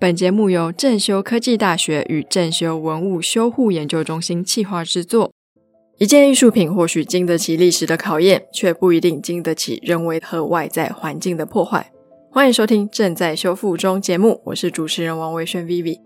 本节目由正修科技大学与正修文物修护研究中心企划制作。一件艺术品或许经得起历史的考验，却不一定经得起人为和外在环境的破坏。欢迎收听正在修复中节目，我是主持人王维轩 Vivi。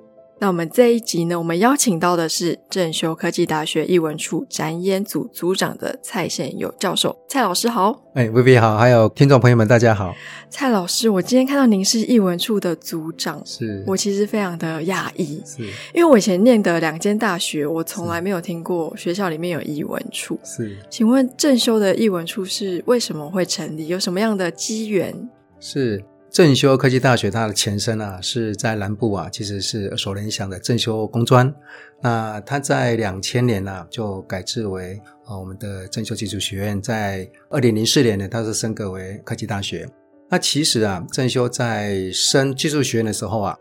那我们这一集呢，我们邀请到的是正修科技大学艺文处展演组组长的蔡宪友教授。蔡老师好，哎，Vivi 好，还有听众朋友们，大家好。蔡老师，我今天看到您是艺文处的组长，是我其实非常的讶异，是因为我以前念的两间大学，我从来没有听过学校里面有艺文处。是请问正修的艺文处是为什么会成立？有什么样的机缘？是正修科技大学，它的前身啊是在南部啊，其实是耳熟能详的正修工专。那它在两千年啊就改制为呃我们的正修技术学院，在二零零四年呢，它是升格为科技大学。那其实啊，正修在升技术学院的时候啊，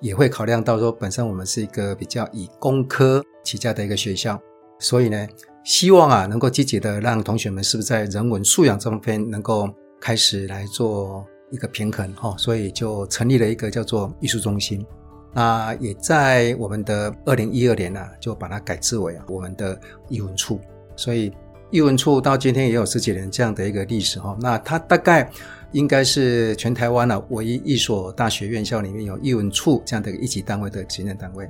也会考量到说，本身我们是一个比较以工科起家的一个学校，所以呢，希望啊能够积极的让同学们是不是在人文素养这方面能够开始来做一个平衡哈、所以就成立了一个叫做艺术中心。那也在我们的二零一二年呢、就把它改制为我们的艺文处，所以艺文处到今天也有十几年这样的一个历史哈、那它大概应该是全台湾呢、唯一一所大学院校里面有艺文处这样的一级单位的行政单位。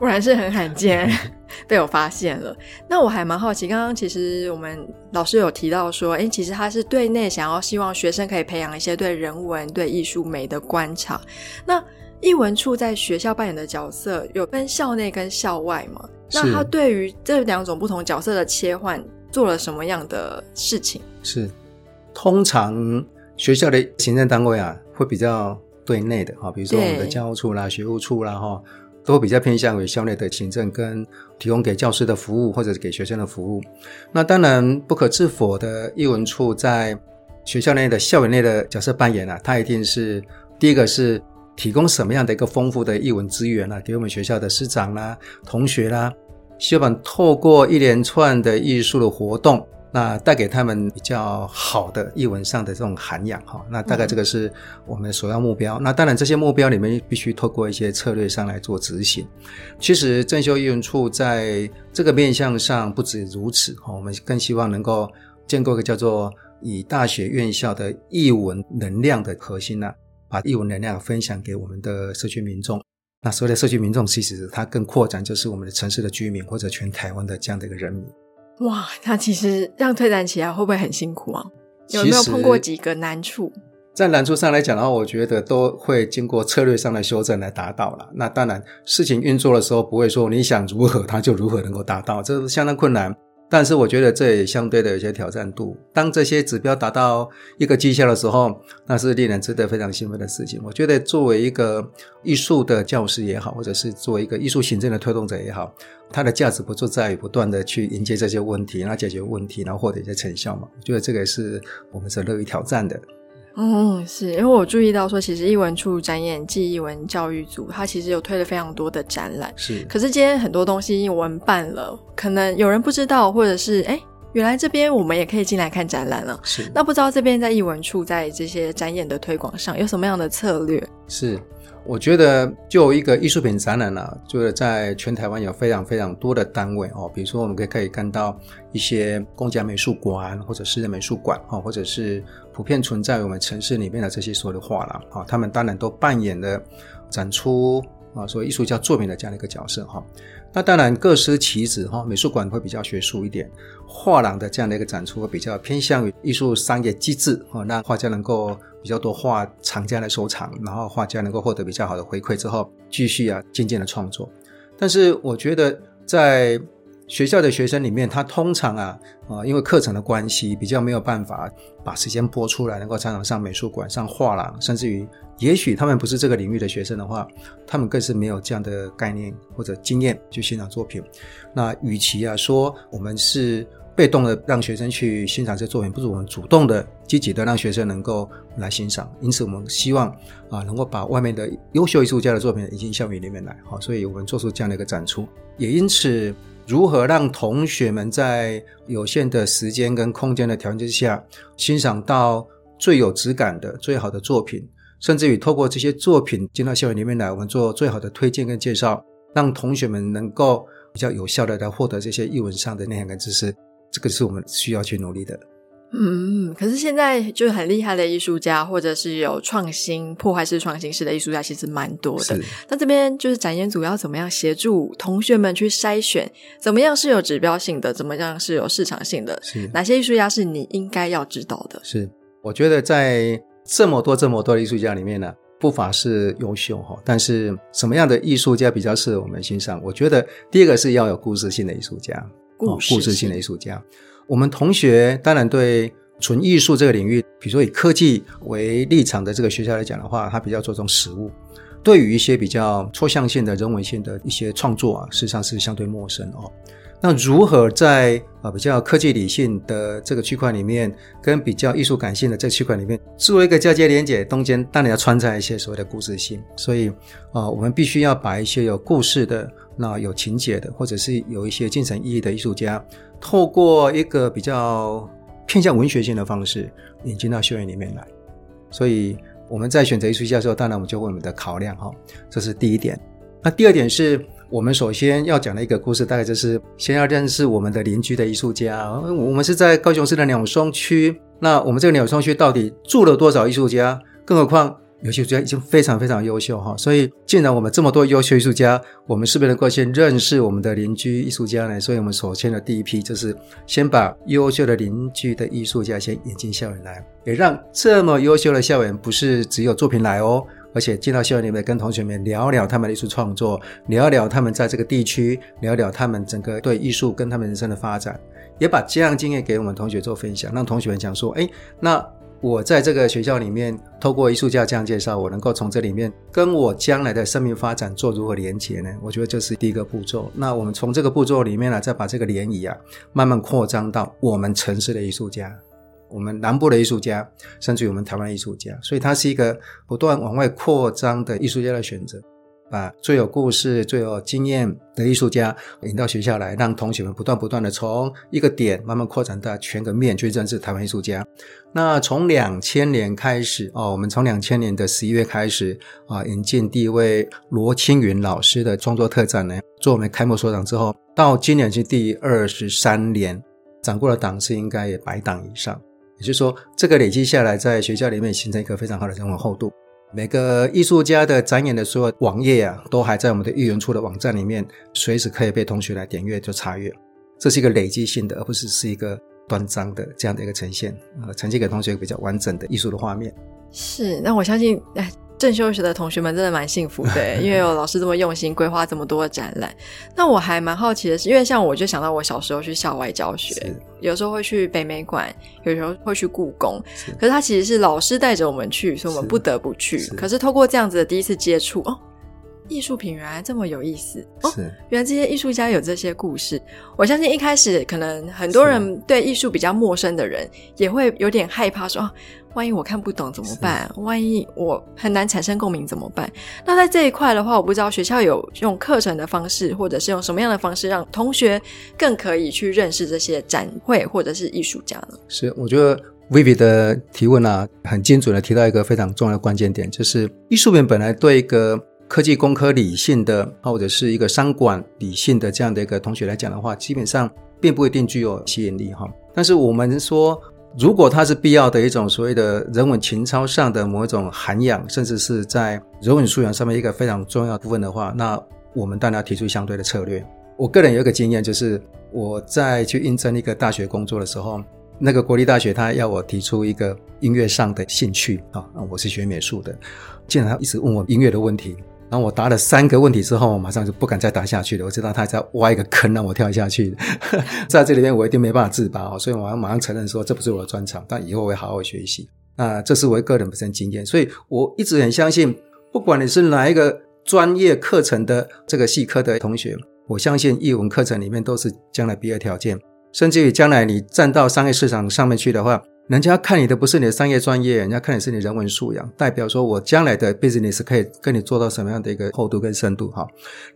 果然是很罕见，被我发现了。那我还蛮好奇，刚刚其实我们老师有提到说，诶，其实他是对内想要希望学生可以培养一些对人文、对艺术美的观察。那艺文处在学校扮演的角色有分校内跟校外吗？那他对于这两种不同角色的切换做了什么样的事情？是，通常学校的行政单位啊，会比较对内的哈，比如说我们的教务处啦、学务处啦哈，都比较偏向于校内的行政跟提供给教师的服务或者是给学生的服务。那当然不可置否的，艺文处在学校内的校园内的角色扮演啊，它一定是第一个是提供什么样的一个丰富的艺文资源啊，给我们学校的师长啦、同学啦，希望透过一连串的艺术的活动，那带给他们比较好的译文上的这种涵养哈。那大概这个是我们的首要目标。那当然，这些目标里面必须透过一些策略上来做执行。其实正修译文处在这个面向上不止如此哈，我们更希望能够建构一个叫做以大学院校的译文能量的核心呢、把译文能量分享给我们的社区民众。那所谓的社区民众，其实它更扩展，就是我们的城市的居民或者全台湾的这样的一个人民。哇，那其实这样推展起来会不会很辛苦啊？有没有碰过几个难处？在难处上来讲的话，我觉得都会经过策略上的修正来达到了。那当然，事情运作的时候不会说你想如何它就如何能够达到，这是相当困难。但是我觉得这也相对的有些挑战度。当这些指标达到一个绩效的时候，那是令人值得非常兴奋的事情。我觉得作为一个艺术的教师也好，或者是作为一个艺术行政的推动者也好，它的价值不就在于不断的去迎接这些问题，然后解决问题，然后获得一些成效嘛？我觉得这个也是我们是乐于挑战的。嗯，是因为我注意到说，其实艺文处展演暨艺文教育组，它其实有推了非常多的展览。是，可是今天很多东西我们办了，可能有人不知道，或者是哎，原来这边我们也可以进来看展览了。是。那不知道这边在艺文处在这些展演的推广上有什么样的策略？是，我觉得就一个艺术品展览啊，就是在全台湾有非常非常多的单位哦，比如说我们可以可以看到一些公家美术馆或者私人美术馆哦，或者是普遍存在于我们城市里面的这些所有的画廊啊，他们当然都扮演了展出啊，所谓艺术家作品的这样的一个角色哈。那当然各司其职哈，美术馆会比较学术一点，画廊的这样的一个展出会比较偏向于艺术商业机制啊，让画家能够比较多画藏家来收藏，然后画家能够获得比较好的回馈之后，继续啊渐渐的创作。但是我觉得在学校的学生里面，他通常啊啊、因为课程的关系，比较没有办法把时间拨出来，能够常常上美术馆、上画廊，甚至于，也许他们不是这个领域的学生的话，他们更是没有这样的概念或者经验去欣赏作品。那与其啊说我们是被动的让学生去欣赏这作品，不如我们主动的、积极的让学生能够来欣赏。因此，我们希望啊能够把外面的优秀艺术家的作品引进校园里面来。好，所以我们做出这样的一个展出，也因此。如何让同学们在有限的时间跟空间的条件之下，欣赏到最有质感的、最好的作品？甚至于透过这些作品进到校园里面来，我们做最好的推荐跟介绍，让同学们能够比较有效的来获得这些译文上的内涵跟知识，这个是我们需要去努力的。嗯，可是现在就是很厉害的艺术家，或者是有创新、破坏式创新式的艺术家，其实蛮多的。那这边就是展演组要怎么样协助同学们去筛选，怎么样是有指标性的，怎么样是有市场性的？是哪些艺术家是你应该要知道的？是，我觉得在这么多、这么多的艺术家里面呢，不乏是优秀哈。但是什么样的艺术家比较适合我们欣赏？我觉得第一个是要有故事性的艺术家，故事性的艺术家。我们同学当然对纯艺术这个领域，比如说以科技为立场的这个学校来讲的话，它比较注重实物。对于一些比较抽象性的人文性的一些创作啊，事实上是相对陌生哦。那如何在啊比较科技理性的这个区块里面，跟比较艺术感性的这区块里面做一个交接连接，中间当然要穿插一些所谓的故事性。所以啊，我们必须要把一些有故事的、那有情节的，或者是有一些精神意义的艺术家。透过一个比较偏向文学性的方式引进到校园里面来，所以我们在选择艺术家的时候，当然我们就会我们的考量哈，这是第一点。那第二点是我们首先要讲的一个故事，大概就是先要认识我们的邻居的艺术家。我们是在高雄市的鸟松区，那我们这个鸟松区到底住了多少艺术家？更何况。有些艺术家已经非常非常优秀哈，所以既然我们这么多优秀艺术家，我们是不是能够先认识我们的邻居艺术家呢？所以我们首先的第一批就是先把优秀的邻居的艺术家先引进校园来，也让这么优秀的校园不是只有作品来哦，而且进到校园里面跟同学们聊聊他们的艺术创作，聊聊他们在这个地区，聊聊他们整个对艺术跟他们人生的发展，也把这样经验给我们同学做分享，让同学们讲说，哎，那。我在这个学校里面，透过艺术家这样介绍，我能够从这里面跟我将来的生命发展做如何连接呢？我觉得这是第一个步骤。那我们从这个步骤里面呢，再把这个涟漪啊，慢慢扩张到我们城市的艺术家，我们南部的艺术家，甚至于我们台湾艺术家。所以它是一个不断往外扩张的艺术家的选择。把最有故事、最有经验的艺术家引到学校来，让同学们不断不断的从一个点慢慢扩展到全个面去认识台湾艺术家。那从两千年开始哦，我们从两千年的十一月开始啊，引进第一位罗青云老师的创作特展呢，做我们开幕所长之后，到今年是第二十三年，掌过的档次应该也百档以上。也就是说，这个累积下来，在学校里面形成一个非常好的人文厚度。每个艺术家的展演的所有网页啊，都还在我们的艺文处的网站里面，随时可以被同学来点阅就查阅。这是一个累积性的，而不是是一个端章的这样的一个呈现，呃，呈现给同学比较完整的艺术的画面。是，那我相信，哎。正修学的同学们真的蛮幸福的，因为有老师这么用心规划这么多的展览。那我还蛮好奇的是，因为像我就想到我小时候去校外教学，有时候会去北美馆，有时候会去故宫。可是他其实是老师带着我们去，所以我们不得不去。可是透过这样子的第一次接触，哦，艺术品原来这么有意思哦，原来这些艺术家有这些故事。我相信一开始可能很多人对艺术比较陌生的人，也会有点害怕说。万一我看不懂怎么办？万一我很难产生共鸣怎么办？那在这一块的话，我不知道学校有用课程的方式，或者是用什么样的方式，让同学更可以去认识这些展会或者是艺术家呢？是，我觉得 Vivi 的提问啊，很精准的提到一个非常重要的关键点，就是艺术品本来对一个科技工科理性的，或者是一个商管理性的这样的一个同学来讲的话，基本上并不一定具有吸引力哈。但是我们说。如果它是必要的一种所谓的人文情操上的某一种涵养，甚至是在人文素养上面一个非常重要部分的话，那我们当然要提出相对的策略。我个人有一个经验，就是我在去应征一个大学工作的时候，那个国立大学他要我提出一个音乐上的兴趣啊，我是学美术的，竟然他一直问我音乐的问题。然后我答了三个问题之后，我马上就不敢再答下去了。我知道他在挖一个坑让我跳下去，在这里面我一定没办法自拔哦，所以我要马上承认说这不是我的专长，但以后我会好好学习。那这是我个人本身经验，所以我一直很相信，不管你是哪一个专业课程的这个系科的同学，我相信译文课程里面都是将来毕业条件，甚至于将来你站到商业市场上面去的话。人家看你的不是你的商业专业，人家看你是你人文素养，代表说我将来的 business 可以跟你做到什么样的一个厚度跟深度哈。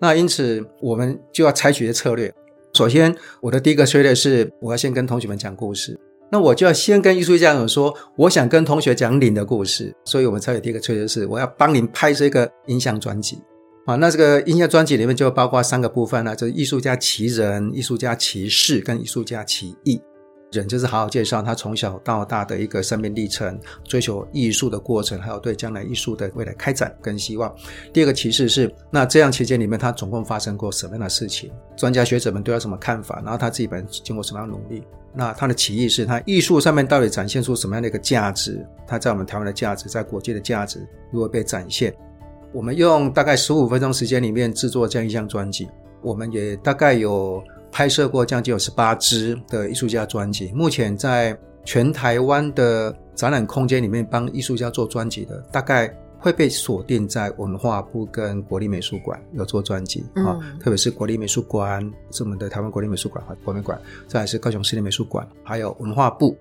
那因此我们就要采取的策略。首先，我的第一个策略是我要先跟同学们讲故事。那我就要先跟艺术家讲说，我想跟同学讲您的故事，所以我们才有第一个策略是，我要帮您拍摄一个音像专辑。啊，那这个音像专辑里面就包括三个部分呢，就是艺术家其人、艺术家其事跟艺术家其艺。人就是好好介绍他从小到大的一个生命历程，追求艺术的过程，还有对将来艺术的未来开展跟希望。第二个启示是，那这样期间里面他总共发生过什么样的事情？专家学者们对他什么看法？然后他自己本人经过什么样的努力？那他的起义是他艺术上面到底展现出什么样的一个价值？他在我们台湾的价值，在国际的价值如何被展现？我们用大概十五分钟时间里面制作这样一张专辑，我们也大概有拍摄过将近有十八支的艺术家专辑。目前在全台湾的展览空间里面帮艺术家做专辑的，大概会被锁定在文化部跟国立美术馆有做专辑啊，特别是国立美术馆，是我们的台湾国立美术馆和国美馆，再是高雄市立美术馆，还有文化部。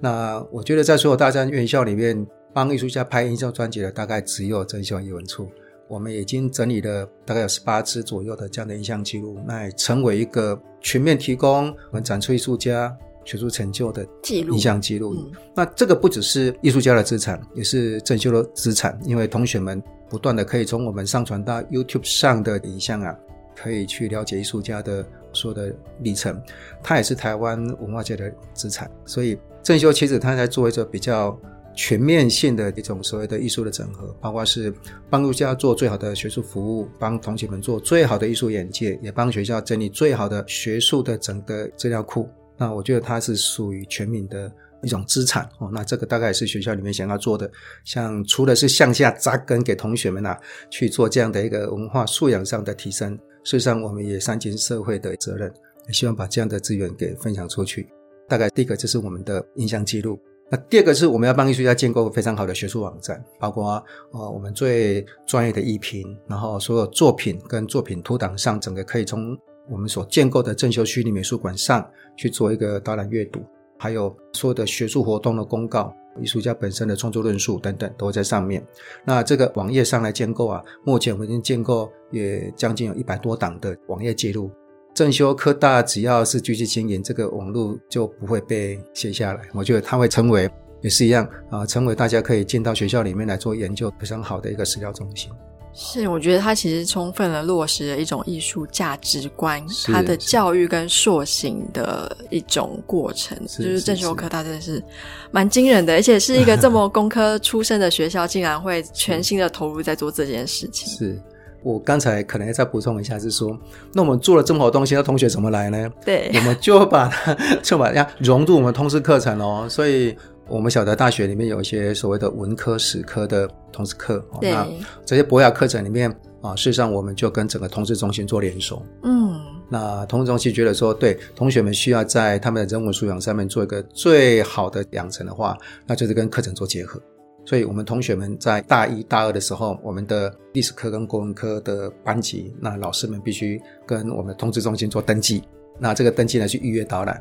那我觉得在所有大专院校里面。帮艺术家拍音像专辑的大概只有真秀艺文处，我们已经整理了大概有十八支左右的这样的影像记录，那也成为一个全面提供我们展出艺术家学术成就的记录影像记录。那这个不只是艺术家的资产，也是正修的资产，因为同学们不断的可以从我们上传到 YouTube 上的影像啊，可以去了解艺术家的所有的历程，它也是台湾文化界的资产。所以正修其实他在做一个比较。全面性的一种所谓的艺术的整合，包括是帮助家做最好的学术服务，帮同学们做最好的艺术眼界，也帮学校整理最好的学术的整个资料库。那我觉得它是属于全民的一种资产哦。那这个大概是学校里面想要做的，像除了是向下扎根给同学们啊去做这样的一个文化素养上的提升，事实上我们也三尽社会的责任，也希望把这样的资源给分享出去。大概第一个就是我们的印象记录。那第二个是我们要帮艺术家建构非常好的学术网站，包括呃我们最专业的艺评，然后所有作品跟作品图档上，整个可以从我们所建构的正修虚拟美术馆上去做一个导览阅读，还有所有的学术活动的公告、艺术家本身的创作论述等等都在上面。那这个网页上来建构啊，目前我们已经建构也将近有一百多档的网页记录。正修科大只要是继续经营，这个网络就不会被卸下来。我觉得它会成为也是一样啊，成为大家可以进到学校里面来做研究非常好的一个史料中心。是，我觉得它其实充分的落实了一种艺术价值观，它的教育跟塑形的一种过程。就是正修科大真的是蛮惊人的，而且是一个这么工科出身的学校，竟然会全心的投入在做这件事情。是。我刚才可能要再补充一下，是说，那我们做了这么好东西，那同学怎么来呢？对，我们就把它 就把它融入我们通识课程哦。所以，我们晓得大学里面有一些所谓的文科、史科的通识课，那这些博雅课程里面啊，事实上我们就跟整个通识中心做联手。嗯，那通识中心觉得说，对同学们需要在他们的人文素养上面做一个最好的养成的话，那就是跟课程做结合。所以，我们同学们在大一、大二的时候，我们的历史课跟国文科的班级，那老师们必须跟我们的通知中心做登记。那这个登记呢，去预约导览。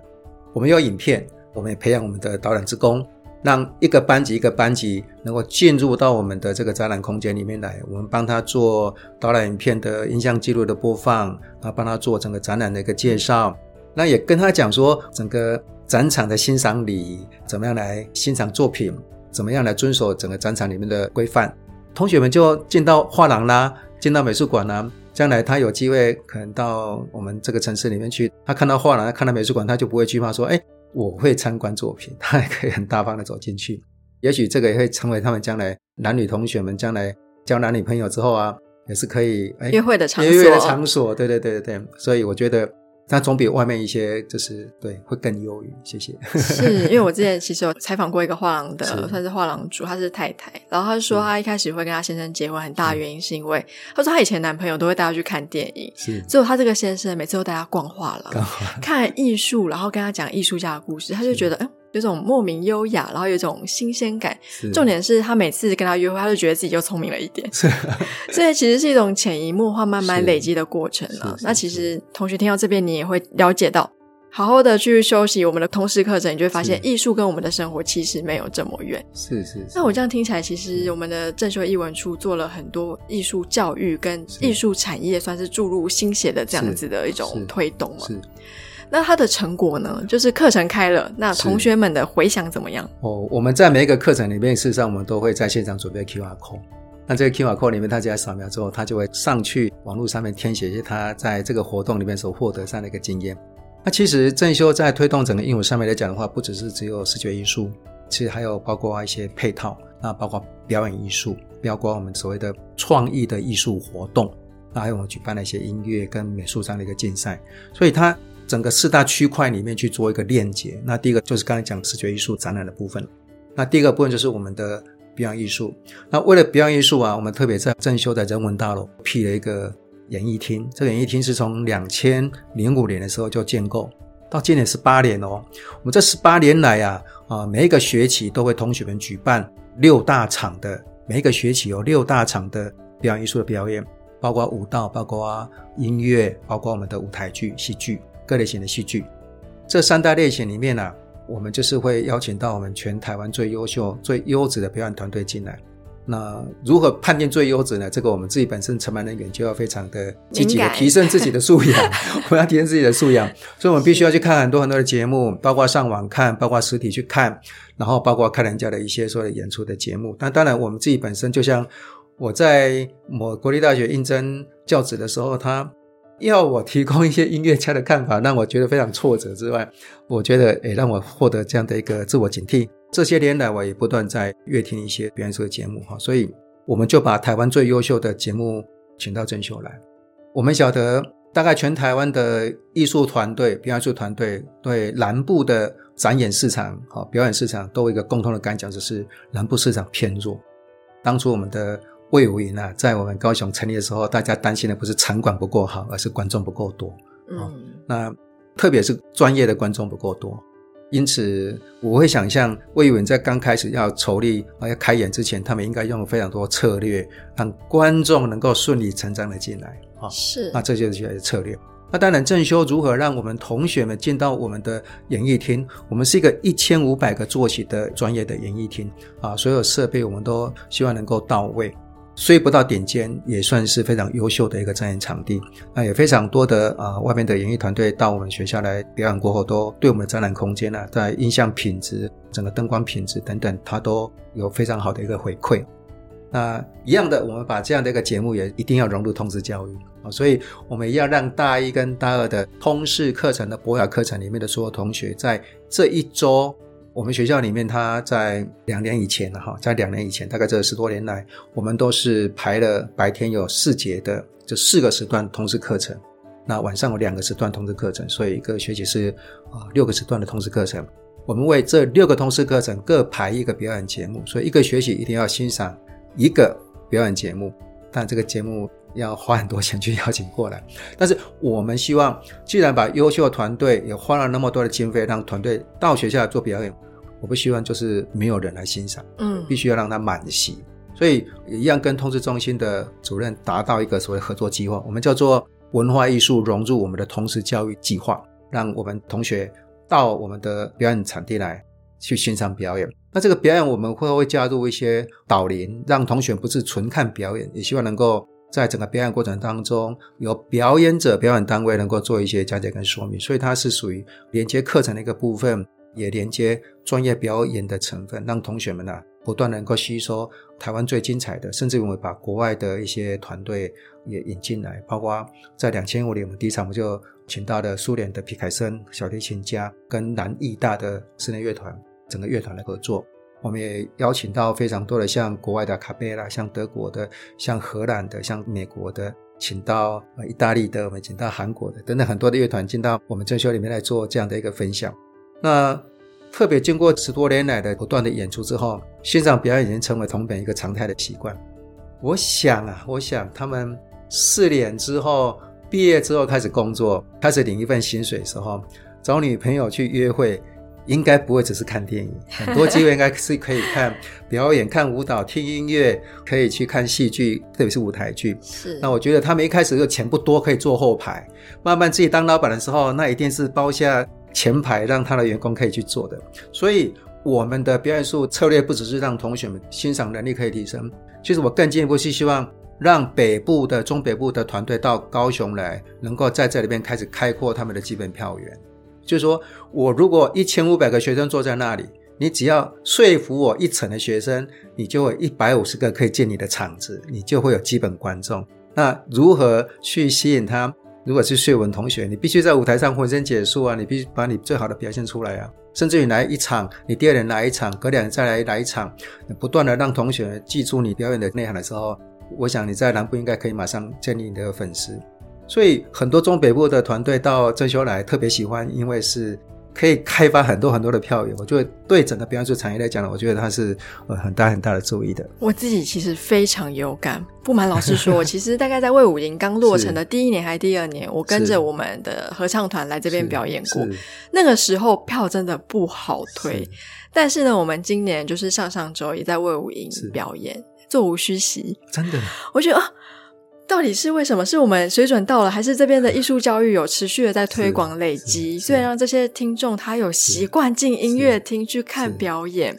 我们有影片，我们也培养我们的导览职工，让一个班级一个班级能够进入到我们的这个展览空间里面来。我们帮他做导览影片的音像记录的播放，然后帮他做整个展览的一个介绍。那也跟他讲说，整个展场的欣赏礼，怎么样来欣赏作品。怎么样来遵守整个展场里面的规范？同学们就进到画廊啦，进到美术馆啦。将来他有机会可能到我们这个城市里面去，他看到画廊，看到美术馆，他就不会惧怕说：“哎，我会参观作品。”他也可以很大方的走进去。也许这个也会成为他们将来男女同学们将来交男女朋友之后啊，也是可以约会的场所。约会的场所，对对对对对。所以我觉得。那总比外面一些就是对会更优于，谢谢。是因为我之前其实有采访过一个画廊的，算是画廊主，她是太太，然后她说她一开始会跟她先生结婚，很大原因是因为她说她以前男朋友都会带她去看电影，是只有她这个先生每次都带她逛画廊，看艺术，然后跟她讲艺术家的故事，她就觉得嗯。有种莫名优雅，然后有一种新鲜感。重点是他每次跟他约会，他就觉得自己又聪明了一点。所以其实是一种潜移默化、慢慢累积的过程了。那其实同学听到这边，你也会了解到，好好的去休息我们的通识课程，你就会发现艺术跟我们的生活其实没有这么远。是是。那我这样听起来，其实我们的正修艺文处做了很多艺术教育跟艺术产业，算是注入心血的这样子的一种推动嘛。是。那它的成果呢？就是课程开了，那同学们的回响怎么样？哦，我们在每一个课程里面，事实上我们都会在现场准备 QR code。那这个 QR code 里面，大家扫描之后，他就会上去网络上面填写一些他在这个活动里面所获得上的一个经验。那其实正修在推动整个英文上面来讲的话，不只是只有视觉艺术，其实还有包括一些配套，那包括表演艺术，包括我们所谓的创意的艺术活动，那还有我们举办了一些音乐跟美术上的一个竞赛。所以它整个四大区块里面去做一个链接。那第一个就是刚才讲视觉艺术展览的部分，那第二个部分就是我们的表演艺术。那为了表演艺术啊，我们特别在正修的人文大楼辟了一个。演艺厅，这个演艺厅是从两千零五年的时候就建构，到今年十八年哦。我们这十八年来啊，啊，每一个学期都会同学们举办六大场的，每一个学期有六大场的表演艺术的表演，包括舞蹈，包括音乐，包括我们的舞台剧、戏剧各类型的戏剧。这三大类型里面呢，我们就是会邀请到我们全台湾最优秀、最优质的表演团队进来。那如何判定最优质呢？这个我们自己本身承办人员就要非常的积极的提升自己的素养，我们要提升自己的素养，所以我们必须要去看很多很多的节目，包括上网看，包括实体去看，然后包括看人家的一些所有的演出的节目。那当然，我们自己本身就像我在某国立大学应征教职的时候，他要我提供一些音乐家的看法，让我觉得非常挫折之外，我觉得也让我获得这样的一个自我警惕。这些年来，我也不断在阅听一些表演术的节目哈，所以我们就把台湾最优秀的节目请到正秀来。我们晓得，大概全台湾的艺术团队、表演术团队对南部的展演市场、哈表演市场都有一个共同的感想，就是南部市场偏弱。当初我们的魏武营啊，在我们高雄成立的时候，大家担心的不是场馆不够好，而是观众不够多。嗯，那特别是专业的观众不够多。因此，我会想象魏文在刚开始要筹立啊要开演之前，他们应该用非常多策略，让观众能够顺理成章的进来啊。是，那这就是策略。那当然，正修如何让我们同学们进到我们的演艺厅？我们是一个一千五百个坐席的专业的演艺厅啊，所有设备我们都希望能够到位。虽不到顶尖，也算是非常优秀的一个展演场地。那也非常多的啊，外面的演艺团队到我们学校来表演过后，都对我们的展览空间呢，在音像品质、整个灯光品质等等，它都有非常好的一个回馈。那一样的，我们把这样的一个节目也一定要融入通识教育啊，所以我们要让大一跟大二的通识课程的博雅课程里面的所有同学，在这一周。我们学校里面，他在两年以前了哈，在两年以前，大概这十多年来，我们都是排了白天有四节的，就四个时段通识课程，那晚上有两个时段通识课程，所以一个学期是啊六个时段的通识课程。我们为这六个通识课程各排一个表演节目，所以一个学期一定要欣赏一个表演节目，但这个节目。要花很多钱去邀请过来，但是我们希望，既然把优秀的团队也花了那么多的经费让团队到学校来做表演，我不希望就是没有人来欣赏，嗯，必须要让他满席。所以也一样跟通知中心的主任达到一个所谓合作计划，我们叫做文化艺术融入我们的通识教育计划，让我们同学到我们的表演场地来去欣赏表演。那这个表演我们会会加入一些导聆，让同学不是纯看表演，也希望能够。在整个表演过程当中，有表演者、表演单位能够做一些讲解跟说明，所以它是属于连接课程的一个部分，也连接专业表演的成分，让同学们呢不断能够吸收台湾最精彩的，甚至我们把国外的一些团队也引进来，包括在两千五年我们第一场我们就请到了苏联的皮凯森小提琴家跟南艺大的室内乐团整个乐团来合作。我们也邀请到非常多的像国外的卡贝拉，像德国的，像荷兰的，像美国的，请到呃意大利的，我们请到韩国的等等很多的乐团进到我们正修里面来做这样的一个分享。那特别经过十多年来的不断的演出之后，欣赏表演已经成为同本一个常态的习惯。我想啊，我想他们四年之后毕业之后开始工作，开始领一份薪水的时候，找女朋友去约会。应该不会只是看电影，很多机会应该是可以看表演、看舞蹈、听音乐，可以去看戏剧，特别是舞台剧。是。那我觉得他们一开始就钱不多，可以坐后排。慢慢自己当老板的时候，那一定是包下前排，让他的员工可以去做的。所以我们的表演术策略不只是让同学们欣赏能力可以提升，其实我更进一步是希望让北部的中北部的团队到高雄来，能够在这里边开始开阔他们的基本票源。就是说我如果一千五百个学生坐在那里，你只要说服我一层的学生，你就会一百五十个可以进你的场子，你就会有基本观众。那如何去吸引他？如果是税文同学，你必须在舞台上浑身解数啊，你必须把你最好的表现出来啊。甚至于来一场，你第二年来一场，隔两年再来来一场，不断的让同学记住你表演的内涵的时候，我想你在南部应该可以马上建立你的粉丝。所以很多中北部的团队到正修来特别喜欢，因为是。可以开发很多很多的票源，我觉得对整个表演术产业来讲呢，我觉得它是呃很大很大的注意的。我自己其实非常有感，不瞒老师说，我 其实大概在魏武营刚落成的第一年还是第二年，我跟着我们的合唱团来这边表演过。那个时候票真的不好推，但是呢，我们今年就是上上周也在魏武营表演，座无虚席。真的，我觉得啊。到底是为什么？是我们水准到了，还是这边的艺术教育有持续的在推广累积，所以让这些听众他有习惯进音乐厅去看表演？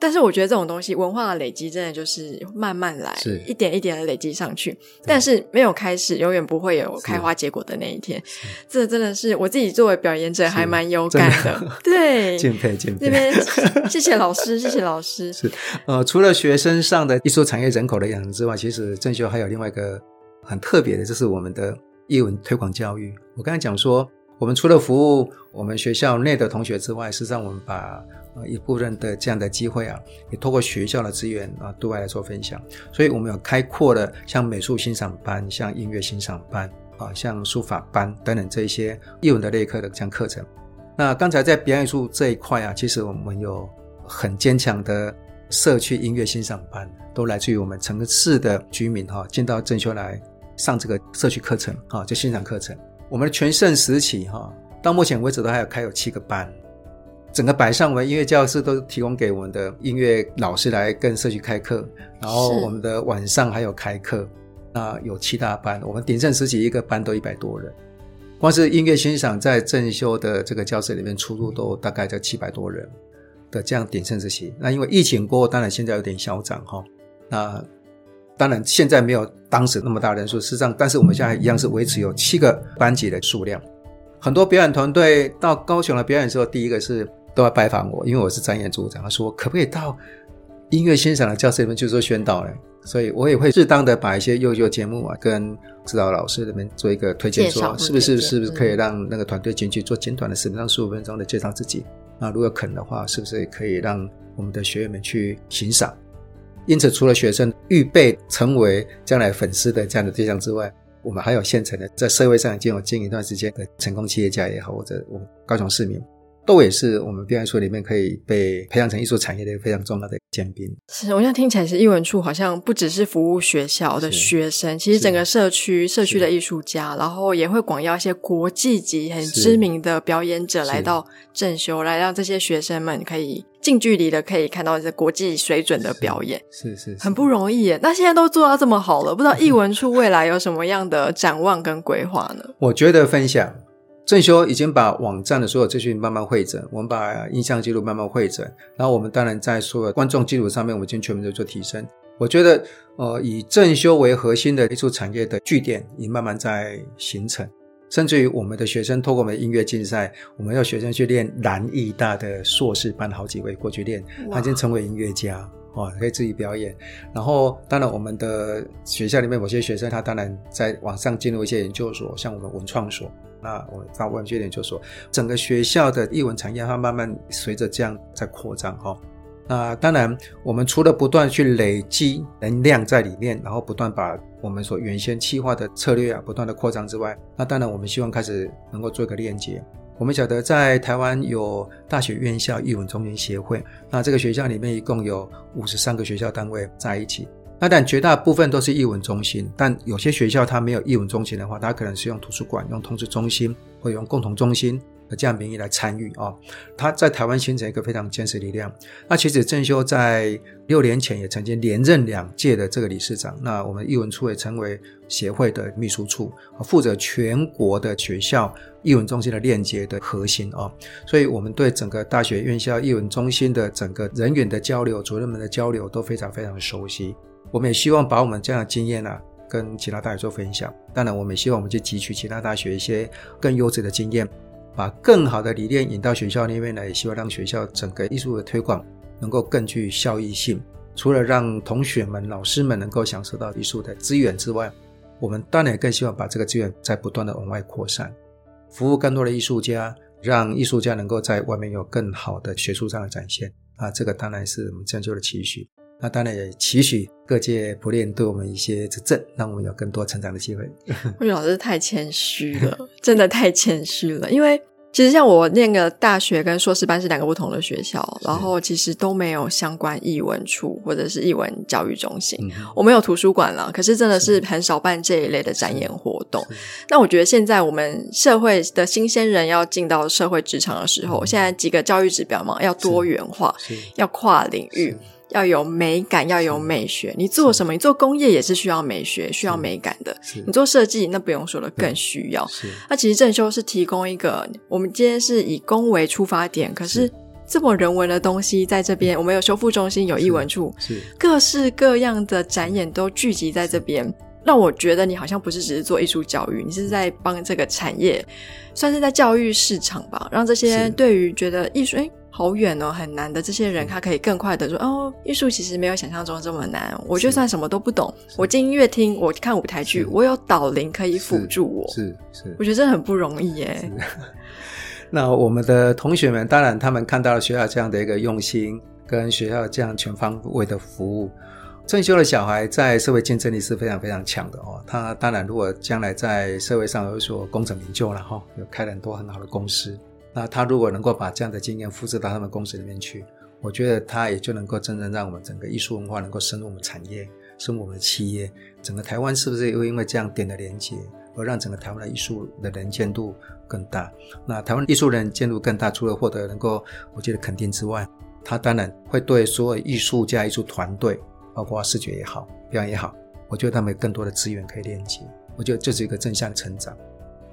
但是我觉得这种东西文化的累积真的就是慢慢来，一点一点的累积上去。但是没有开始，永远不会有开花结果的那一天。这真的是我自己作为表演者还蛮有感的。对，敬佩敬佩。这边谢谢老师，谢谢老师。是呃，除了学生上的艺术产业人口的养成之外，其实正修还有另外一个很特别的，就是我们的艺文推广教育。我刚才讲说，我们除了服务我们学校内的同学之外，实际上我们把一部分的这样的机会啊，也透过学校的资源啊，对外来做分享。所以，我们有开阔的像美术欣赏班、像音乐欣赏班啊、像书法班等等这一些艺文的类课的这样课程。那刚才在表演术这一块啊，其实我们有很坚强的社区音乐欣赏班，都来自于我们城市的居民哈，进到正修来上这个社区课程啊，就欣赏课程。我们的全盛时期哈，到目前为止都还有开有七个班。整个百上文音乐教室都提供给我们的音乐老师来跟社区开课，然后我们的晚上还有开课，那有七大班，我们鼎盛时期一个班都一百多人，光是音乐欣赏在正修的这个教室里面出入都大概在七百多人的这样鼎盛时期。那因为疫情过后，当然现在有点消长哈，那当然现在没有当时那么大人数，事实上，但是我们现在一样是维持有七个班级的数量。很多表演团队到高雄来表演的时候，第一个是。都要拜访我，因为我是专业组长。他说：“可不可以到音乐欣赏的教室里面去做宣导呢？”所以我也会适当的把一些优秀节目啊，跟指导老师那边做一个推荐，说是不是是不是可以让那个团队进去做简短的十分钟、十五分钟的介绍自己？那如果肯的话，是不是可以让我们的学员们去欣赏？因此，除了学生预备成为将来粉丝的这样的对象之外，我们还有现成的在社会上已经有经营一段时间的成功企业家也好，或者我们高雄市民。都也是我们表演术里面可以被培养成艺术产业的一个非常重要的尖兵。是，我现在听起来是艺文处好像不只是服务学校的学生，其实整个社区社区的艺术家，然后也会广邀一些国际级很知名的表演者来到正修，来让这些学生们可以近距离的可以看到这国际水准的表演。是是，很不容易耶。那现在都做到这么好了，不知道艺文处未来有什么样的展望跟规划呢？我觉得分享。正修已经把网站的所有资讯慢慢汇整，我们把印象记录慢慢汇整，然后我们当然在所有观众记录上面，我们已经全面的做提升。我觉得，呃，以正修为核心的艺术产业的据点，已慢慢在形成。甚至于我们的学生透过我们的音乐竞赛，我们要学生去练南艺大的硕士班，好几位过去练，他已经成为音乐家，哦，可以自己表演。然后，当然我们的学校里面某些学生，他当然在网上进入一些研究所，像我们文创所。那我到文学点就说，整个学校的译文产业它慢慢随着这样在扩张哈。那当然，我们除了不断去累积能量在里面，然后不断把我们所原先计划的策略啊不断的扩张之外，那当然我们希望开始能够做一个链接。我们晓得在台湾有大学院校译文中心协会，那这个学校里面一共有五十三个学校单位在一起。那但绝大部分都是译文中心，但有些学校它没有译文中心的话，它可能是用图书馆、用通知中心或用共同中心的这样名义来参与啊。它在台湾形成一个非常坚实力量。那其实郑修在六年前也曾经连任两届的这个理事长。那我们译文处也成为协会的秘书处，负责全国的学校译文中心的链接的核心啊。所以我们对整个大学院校译文中心的整个人员的交流、主任们的交流都非常非常的熟悉。我们也希望把我们这样的经验呢，跟其他大学做分享。当然，我们也希望我们去汲取其他大学一些更优质的经验，把更好的理念引到学校里面来，也希望让学校整个艺术的推广能够更具效益性。除了让同学们、老师们能够享受到艺术的资源之外，我们当然也更希望把这个资源在不断的往外扩散，服务更多的艺术家，让艺术家能够在外面有更好的学术上的展现啊！这个当然是我们正修的期许。那当然也期许各界普练对我们一些指正，让我们有更多成长的机会。我觉得老师太谦虚了，真的太谦虚了，因为。其实像我念个大学跟硕士班是两个不同的学校，然后其实都没有相关译文处或者是译文教育中心。我们有图书馆了，可是真的是很少办这一类的展演活动。那我觉得现在我们社会的新鲜人要进到社会职场的时候，现在几个教育指标嘛，要多元化，要跨领域。要有美感，要有美学。你做什么？你做工业也是需要美学、需要美感的。你做设计，那不用说了，更需要。那其实正修是提供一个，我们今天是以工为出发点，可是这么人文的东西在这边，我们有修复中心，有艺文处，各式各样的展演都聚集在这边，让我觉得你好像不是只是做艺术教育，你是在帮这个产业，算是在教育市场吧，让这些对于觉得艺术，哎。好远哦，很难的。这些人他可以更快的说：“哦，艺术其实没有想象中这么难。我就算什么都不懂，我进音乐厅，我看舞台剧，我有导聆可以辅助我。是是，我觉得这很不容易耶。那我们的同学们，当然他们看到了学校这样的一个用心，跟学校这样全方位的服务，正修的小孩在社会竞争力是非常非常强的哦。他当然如果将来在社会上有所功成名就了哈，有开了很多很好的公司。那他如果能够把这样的经验复制到他们公司里面去，我觉得他也就能够真正让我们整个艺术文化能够深入我们产业，深入我们的企业。整个台湾是不是又因为这样点的连接，而让整个台湾的艺术的能见度更大？那台湾艺术能见度更大，除了获得能够我觉得肯定之外，他当然会对所有艺术家、艺术团队，包括视觉也好、表演也好，我觉得他们有更多的资源可以链接。我觉得这是一个正向成长。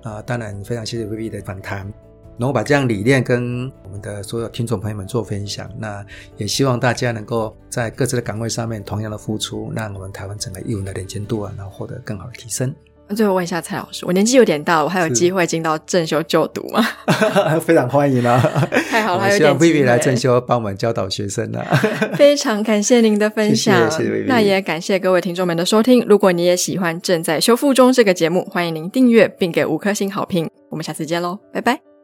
啊，当然非常谢谢 Vivi 的访谈。能够把这样理念跟我们的所有听众朋友们做分享，那也希望大家能够在各自的岗位上面同样的付出，让我们台湾整个艺文的连接度啊，然后获得更好的提升。那最后问一下蔡老师，我年纪有点大，我还有机会进到正修就读吗？非常欢迎啊！太好了，希望 Vivi 来正修帮我们教导学生啊！非常感谢您的分享谢谢，那也感谢各位听众们的收听。如果你也喜欢正在修复中这个节目，欢迎您订阅并给五颗星好评。我们下次见喽，拜拜。